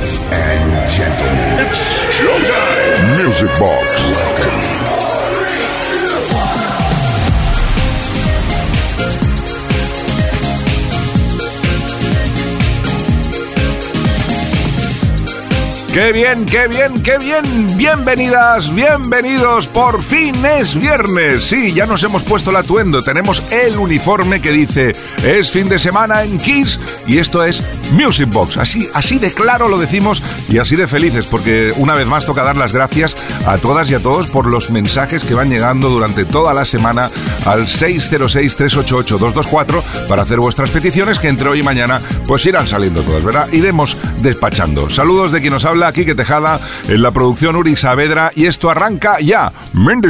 Ladies and gentlemen, it's showtime. Music Box. Welcome. Qué bien, qué bien, qué bien. Bienvenidas, bienvenidos. Por fin es viernes. Sí, ya nos hemos puesto el atuendo. Tenemos el uniforme que dice es fin de semana en Kiss y esto es Music Box. Así, así de claro lo decimos y así de felices porque una vez más toca dar las gracias a todas y a todos por los mensajes que van llegando durante toda la semana al 606-388-224 para hacer vuestras peticiones que entre hoy y mañana pues irán saliendo todas, ¿verdad? Iremos despachando. Saludos de quien nos habla Quique Tejada, en la producción Uri Saavedra y esto arranca ya, Mendes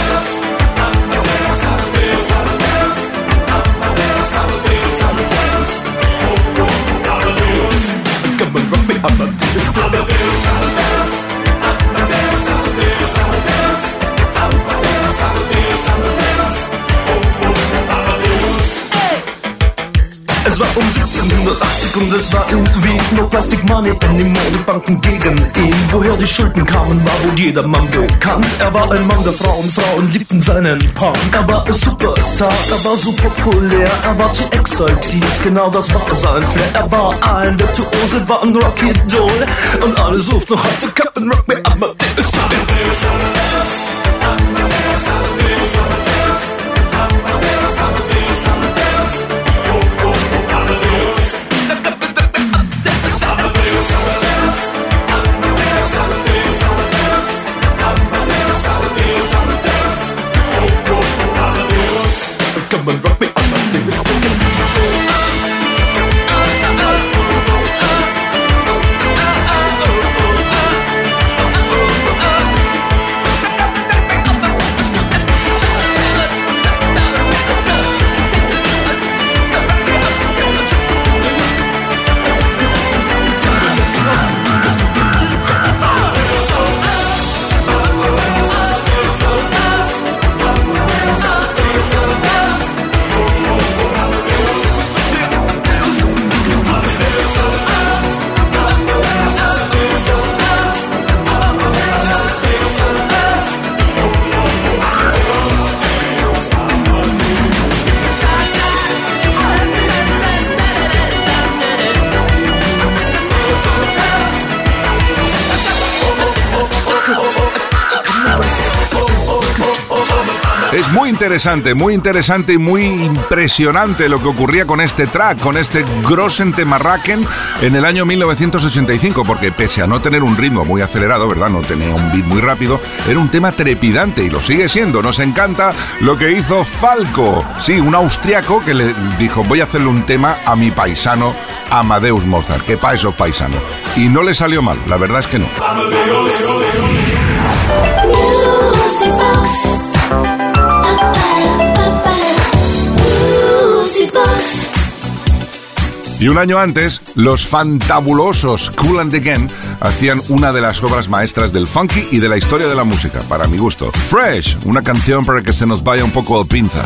Estou me explode, meu Deus. Und es war irgendwie no plastic money anymore. Die Banken gegen ihn. Woher die Schulden kamen, war wohl jedermann bekannt. Er war ein Mann der Frauen, Frauen liebten seinen Punk. Er war ein Superstar, er war so populär, er war zu exaltiert. Genau das war sein Flair. Er war ein Virtuose, war ein Rocky Doll. Und alle suchten noch heute Captain Rock me Amadeus. Amadeus, Amadeus. Interesante, muy interesante y muy impresionante lo que ocurría con este track, con este Grossen Temarraken en el año 1985, porque pese a no tener un ritmo muy acelerado, ¿verdad? No tenía un beat muy rápido, era un tema trepidante y lo sigue siendo. Nos encanta lo que hizo Falco, sí, un austriaco que le dijo, voy a hacerle un tema a mi paisano Amadeus Mozart, que pa' esos paisanos. Y no le salió mal, la verdad es que no. Y un año antes, los fantabulosos Cool and Again hacían una de las obras maestras del funky y de la historia de la música, para mi gusto. Fresh, una canción para que se nos vaya un poco al pinza.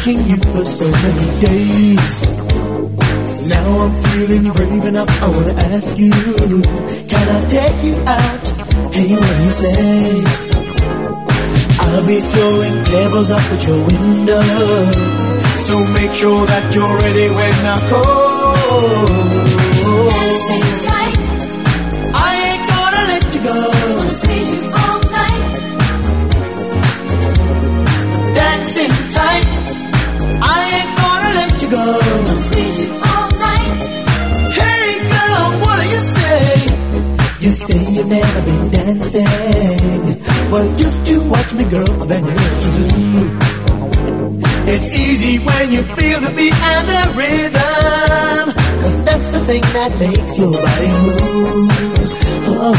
Watching you for so many days. Now I'm feeling brave enough. I wanna ask you, can I take you out? Hey, what do you say? I'll be throwing pebbles up at your window. So make sure that you're ready when I call. Say you've never been dancing. Well, just to watch me, girl, then you know to do. It's easy when you feel the beat and the rhythm. Cause that's the thing that makes your body move. Oh,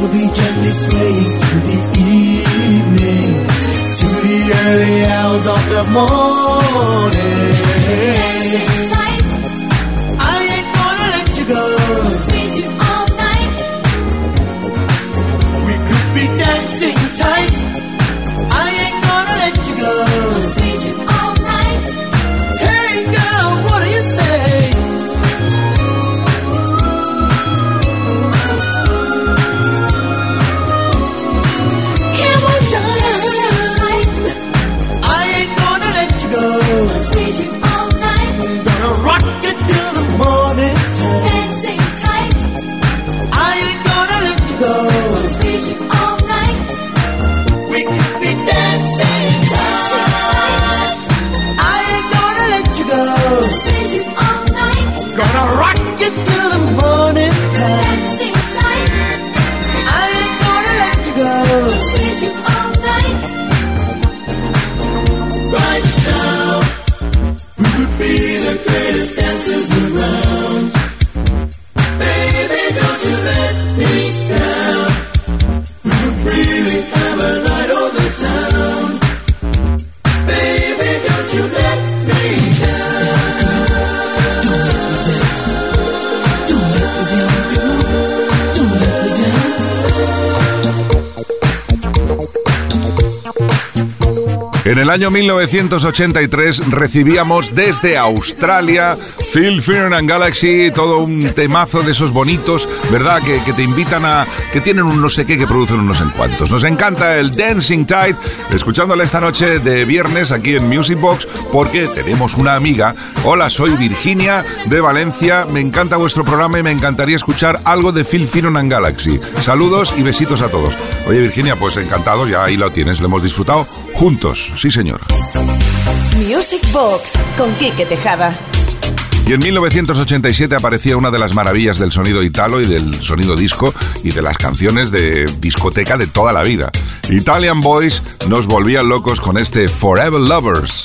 we'll be gently swaying through the evening to the early hours of the morning. Año 1983 recibíamos desde Australia Phil Fear and Galaxy, todo un temazo de esos bonitos, ¿verdad? Que, te invitan a. que tienen un no sé qué que producen unos en cuantos. Nos encanta el Dancing Tide, escuchándole esta noche de viernes aquí en Music Box, porque tenemos una amiga. Hola, soy Virginia de Valencia. Me encanta vuestro programa y me encantaría escuchar algo de Phil Fear and Galaxy. Saludos y besitos a todos. Oye, Virginia, pues encantado, ya ahí lo tienes, lo hemos disfrutado juntos. Sí, señor. Music Box con Quique Tejada. Y en 1987 aparecía una de las maravillas del sonido italo y del sonido disco y de las canciones de discoteca de toda la vida. Italian Boys nos volvían locos con este Forever Lovers.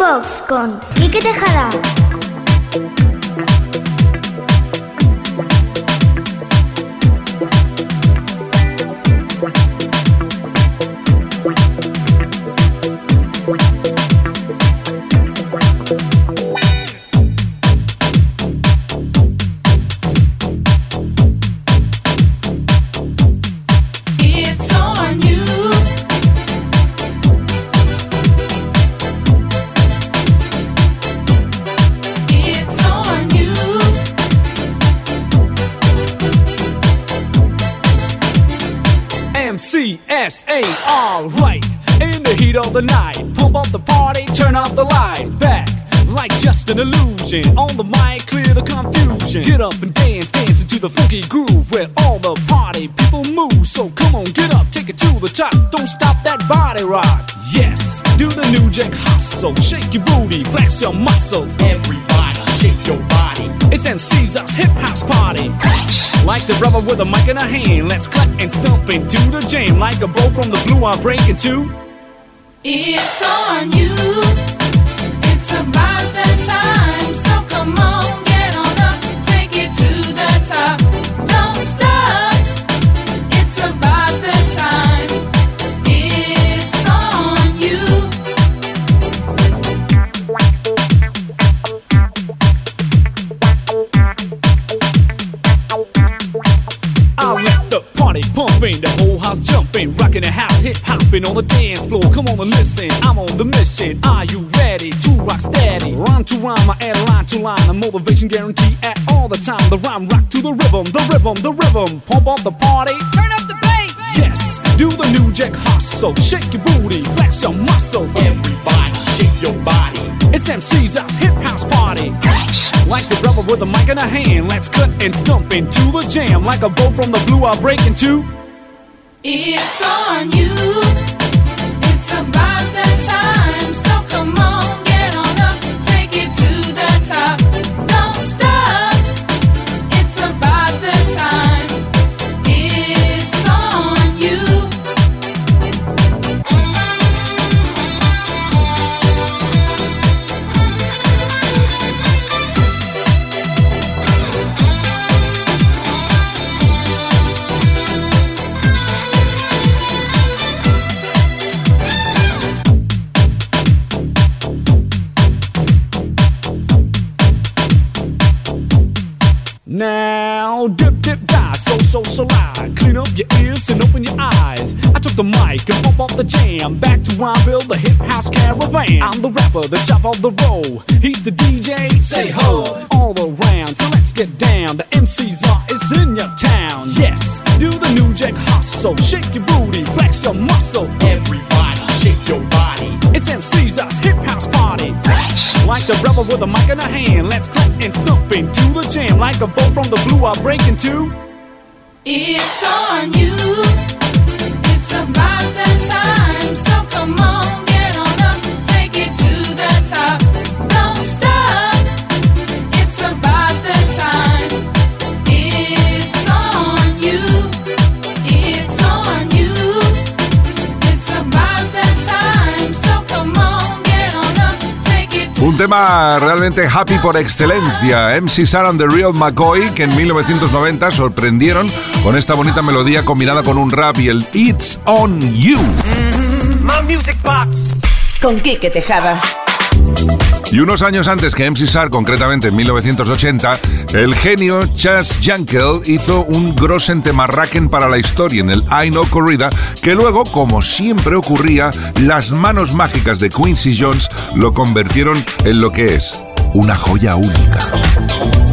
Box con Quique Tejada. MCSA, alright. In the heat of the night, pump up the party, turn off the light. Back, like just an illusion. On the mic, clear the confusion. Get up and dance, dance into the funky groove where all the party people move. So come on, get up, take it to the top. Don't stop that body rock. Yes, do the new jack hustle. Shake your booty, flex your muscles. Everybody, shake your body. It's MC's hip house party. Like the brother with a mic in a hand, let's cut and stomp into the jam. Like a bow from the blue, I'm breaking two. It's on you. It's about that time. So come on, get on up, take it to the top. Party pumping, the whole house jumping, rocking the house, hip hopping on the dance floor. Come on and listen, I'm on the mission. Are you ready to rock steady? Rhyme to rhyme, I add line to line, a motivation guarantee at all the time. The rhyme rock to the rhythm, the rhythm, the rhythm. Pump up the party, turn up the bass. Yes, do the new jack hustle, shake your booty, flex your muscles. Everybody, shake your body. It's MC's us hip house party. Like the rubber with a mic in a hand, let's cut and stump into the jam. Like a bow from the blue, I'll break into. It's on you. It's about that time. So come on, the mic and pump off the jam. Back to where I build the hip house caravan. I'm the rapper, the chop of the roll. He's the DJ, say ho, all around. So let's get down. The MC's are is in your town. Yes, do the new jack hustle. Shake your booty, flex your muscles. Everybody, shake your body. It's MC's us hip house party. Like the rebel with a mic in a hand, let's clap and stomp into the jam. Like a bow from the blue, I'll break into. It's on you. About that time. So come on, tema realmente happy por excelencia. MC Sarah and the Real McCoy, que en 1990 sorprendieron con esta bonita melodía combinada con un rap y el It's on You. My music box. Con Quique Tejada. Y unos años antes que MC Sar, concretamente en 1980, el genio Chas Jankel hizo un Grossen Temarraken para la historia en el I Know Corrida, que luego, como siempre ocurría, las manos mágicas de Quincy Jones lo convirtieron en lo que es una joya única.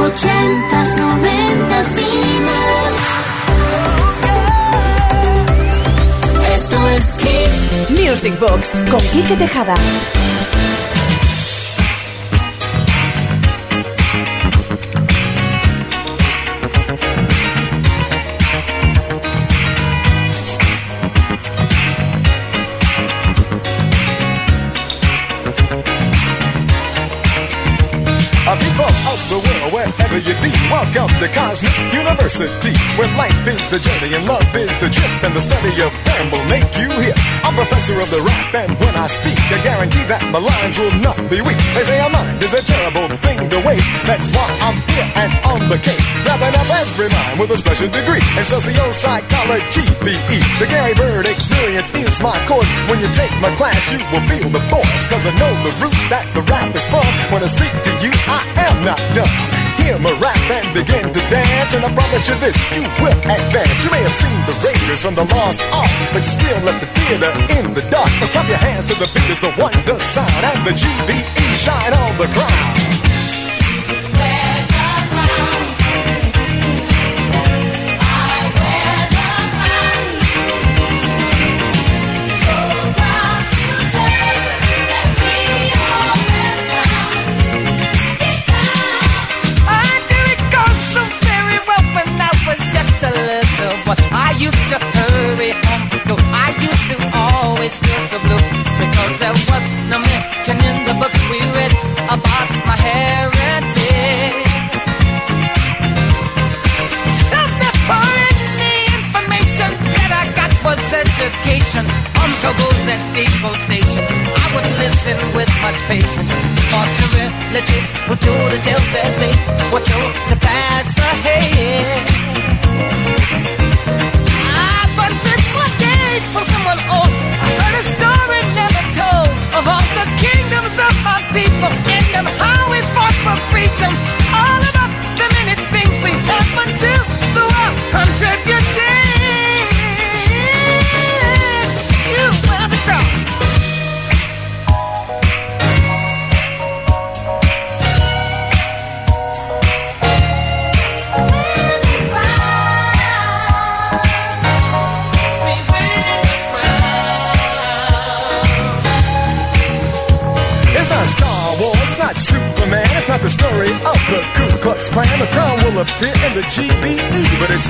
Ochentas, noventas y más. Esto es Kiss. Music Box con Quique Tejada. Welcome to Cosmic University, where life is the journey and love is the trip, and the study of them will make you hip. I'm professor of the rap, and when I speak, I guarantee that my lines will not be weak. They say a mind is a terrible thing to waste. That's why I'm here and on the case, wrapping up every mind with a special degree in socio-psychology, BE. The Gary Bird experience is my course. When you take my class, you will feel the force, cause I know the roots that the rap is from. When I speak to you, I am not done. Hear me rap and begin to dance, and I promise you this, you will advance. You may have seen the Raiders from the Lost Ark, but you still left the theater in the dark. So clap your hands to the beat as the wonder sound, and the GBE shine on the ground. relations, far relatives will do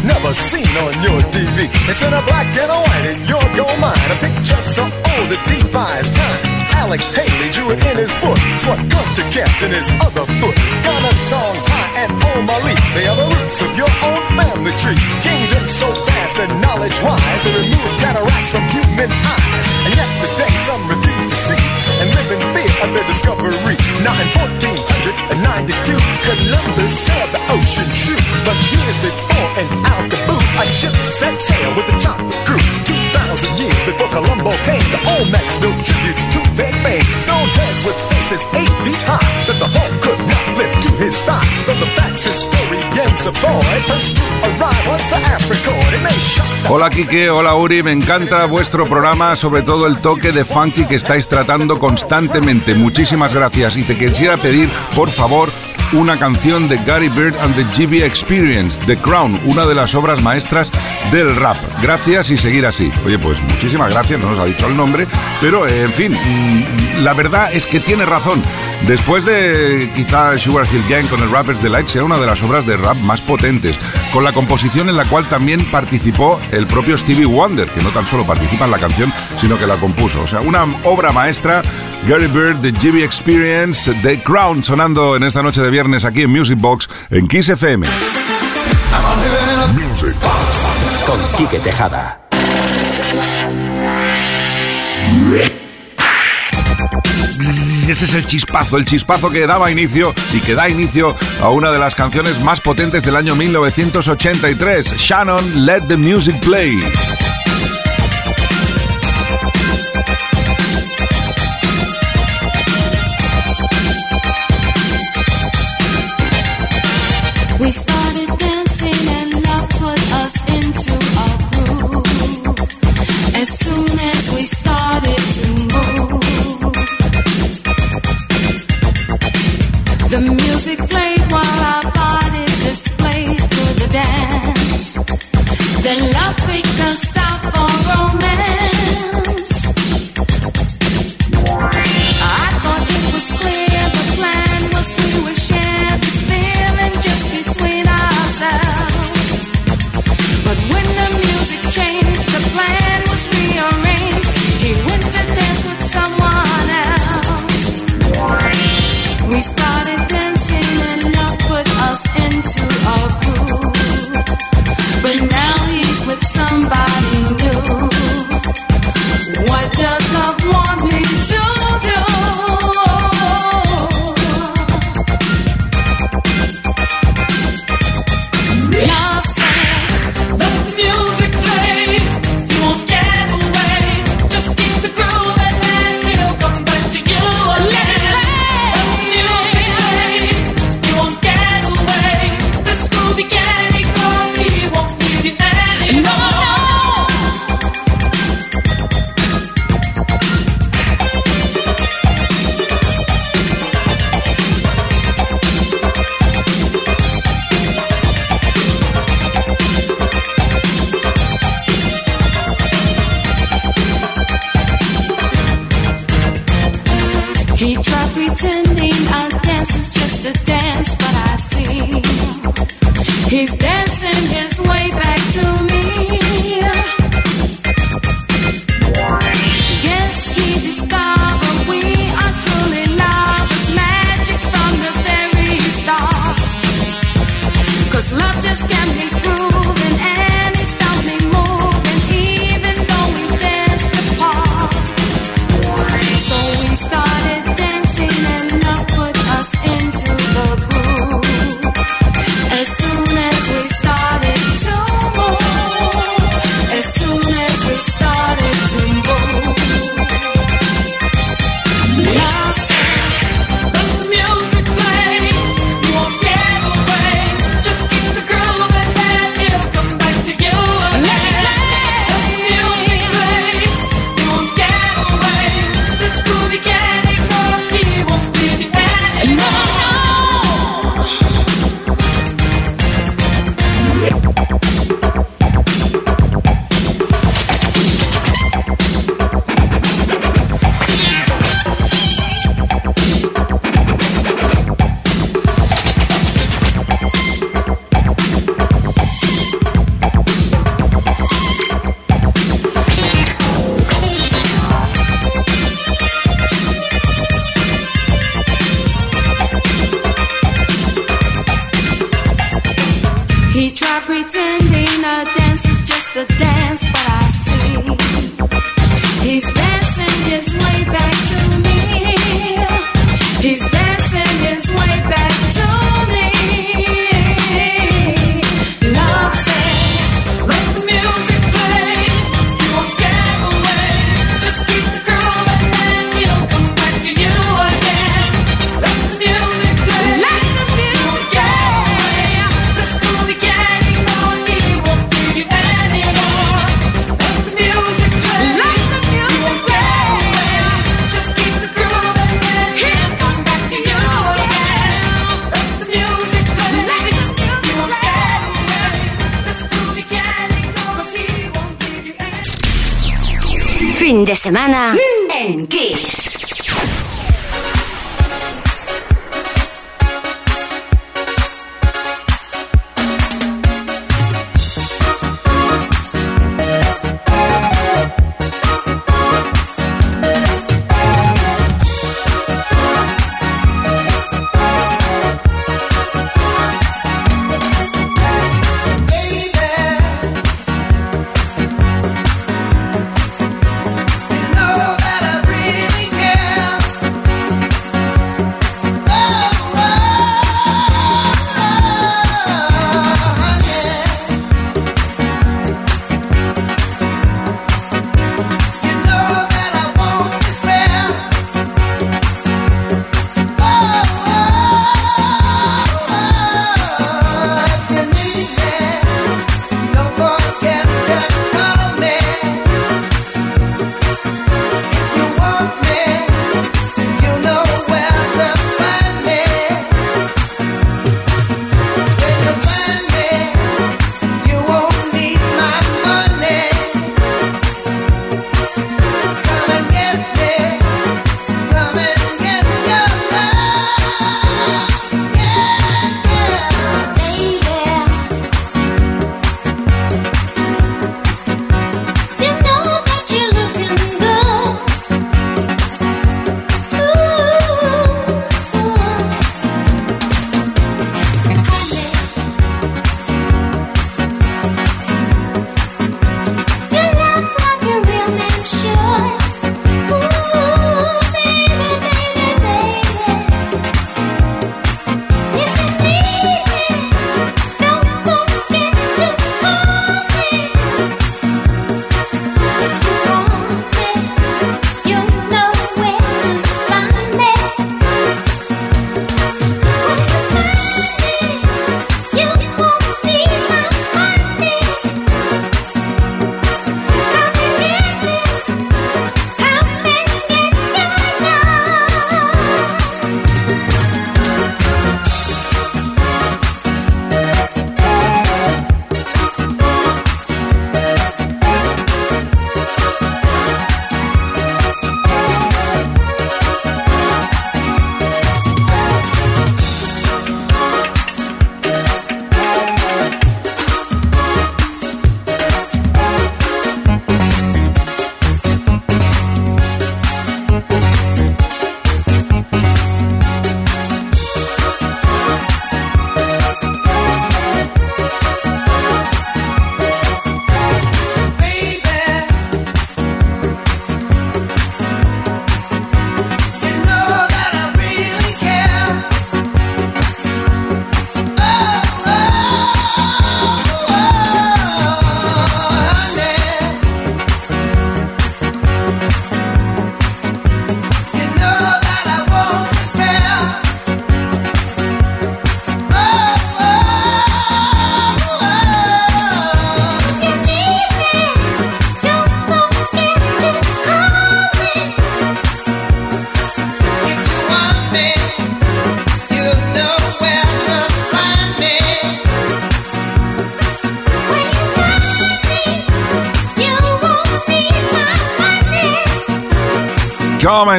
never seen on your TV. It's in a black and Hola Kike, hola Uri, me encanta vuestro programa, sobre todo el toque de funky que estáis tratando constantemente. Muchísimas gracias. Y te quisiera pedir, por favor, una canción de Gary Bird and the GB Experience, The Crown, una de las obras maestras del rap. Gracias y seguir así. Oye, pues muchísimas gracias, no nos ha dicho el nombre, pero eh, en fin, mm, la verdad es que tiene razón. Después de quizá Sugar Hill Gang con el Rapper's Delight sea una de las obras de rap más potentes, con la composición en la cual también participó el propio Stevie Wonder, que no tan solo participa en la canción, sino que la compuso. O sea, una obra maestra, Gary Bird, The GB Experience, The Crown, sonando en esta noche de viernes aquí en Music Box en Kiss FM. Music Con Quique Tejada. Ese es el chispazo, el chispazo que daba inicio y que da inicio a una de las canciones más potentes del año 1983, Shannon Let the Music Play. He's dancing his way back semana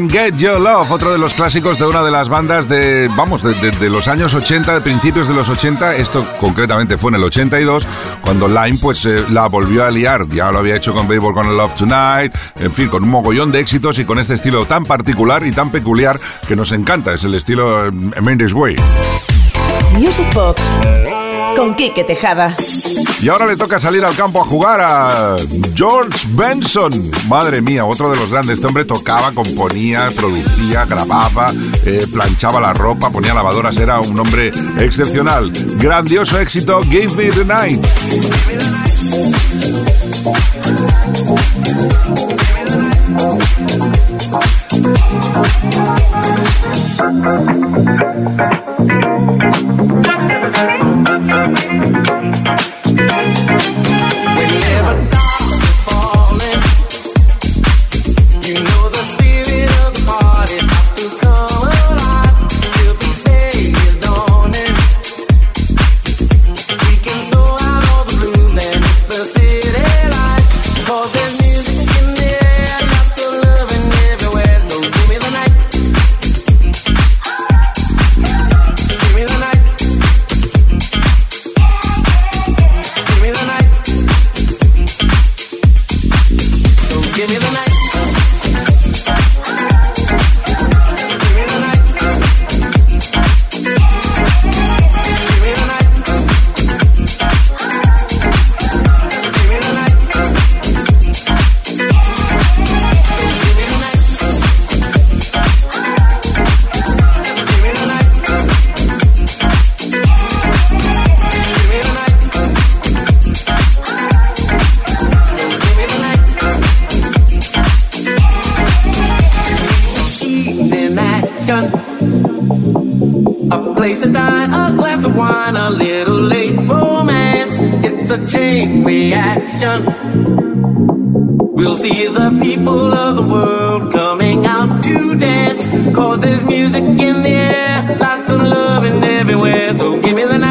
Get Your Love, otro de los clásicos de una de las bandas de, vamos, de, los años 80, de principios de los 80. Esto concretamente fue en el 82, cuando Lime pues eh, la volvió a liar. Ya lo había hecho con Baby Gonna Love Tonight, en fin, con un mogollón de éxitos y con este estilo tan particular y tan peculiar que nos encanta. Es el estilo eh, Mendes Way. Music Box con Quique Tejada. Y ahora le toca salir al campo a jugar a George Benson. Madre mía, otro de los grandes. Este hombre tocaba, componía, producía, grababa, eh, planchaba la ropa, ponía lavadoras. Era un hombre excepcional. Grandioso éxito, Give Me the Night. You know the spirit of the party action. A place to dine, a glass of wine, a little late romance. It's a chain reaction. We'll see the people of the world coming out to dance. Cause there's music in the air, lots of loving everywhere. So give me the night.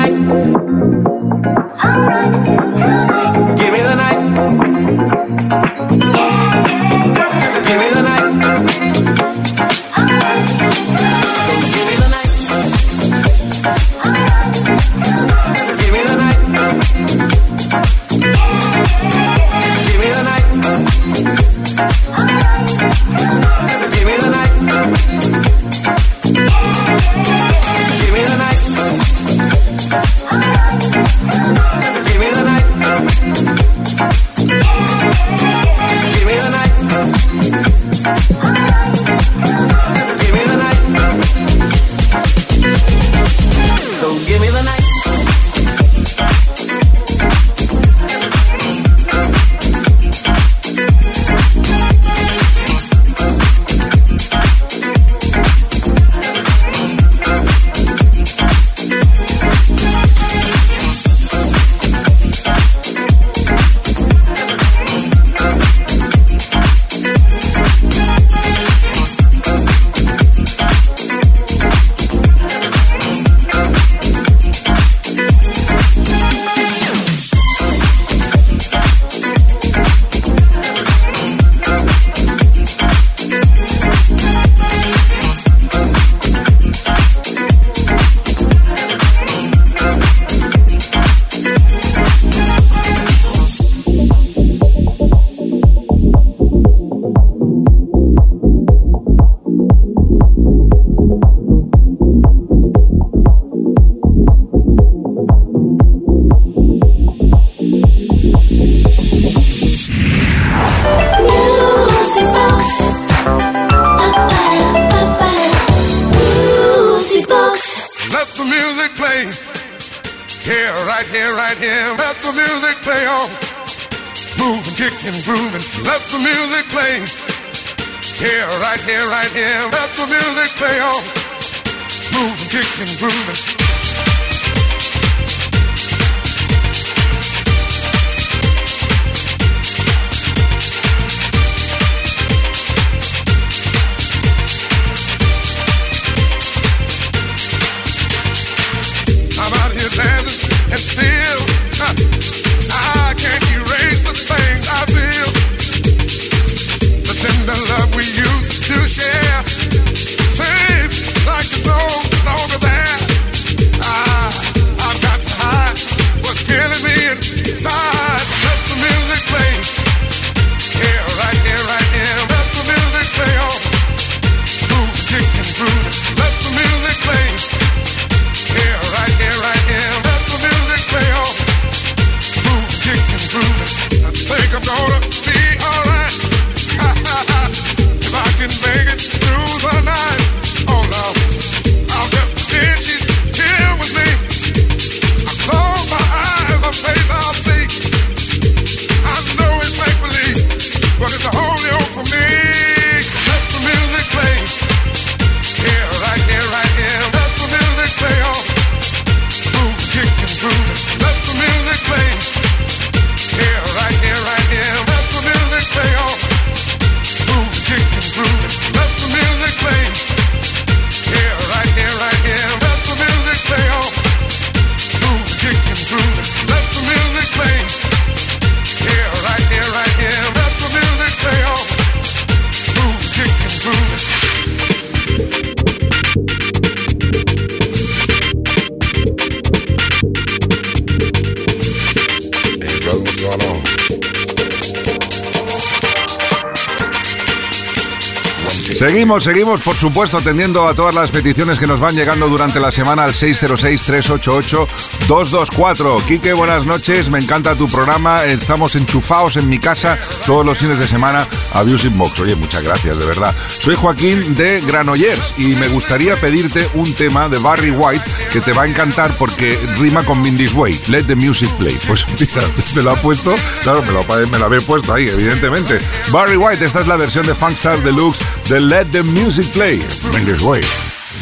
Supuesto, atendiendo a todas las peticiones que nos van llegando durante la semana al 606-388-224. Quique, buenas noches, me encanta tu programa. Estamos enchufados en mi casa todos los fines de semana a Music. Oye, muchas gracias, de verdad. Soy Joaquín de Granollers y me gustaría pedirte un tema de Barry White que te va a encantar porque rima con Mindy's Way. Let the music play. Pues mira, me lo ha puesto, claro, me lo, me lo había puesto ahí, evidentemente. Barry White, esta es la versión de Funkstar Deluxe de Let the Music Play. Mindy's Way.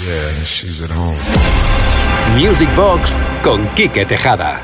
Yeah, she's at home. Music Box con Quique Tejada.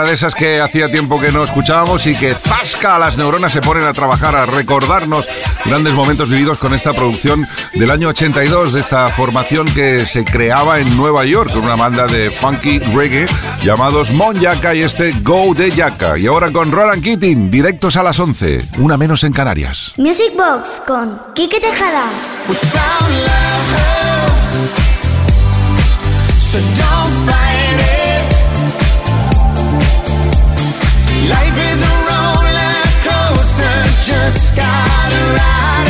Otra, de esas que hacía tiempo que no escuchábamos y que zasca las neuronas se ponen a trabajar, a recordarnos grandes momentos vividos con esta producción del año 82, de esta formación que se creaba en Nueva York con una banda de funky reggae llamados Mon Yaka y este Go de Yaka. Y ahora con Roland Keating, directos a las 11, una menos en Canarias. Music Box con Quique Tejada. sky to ride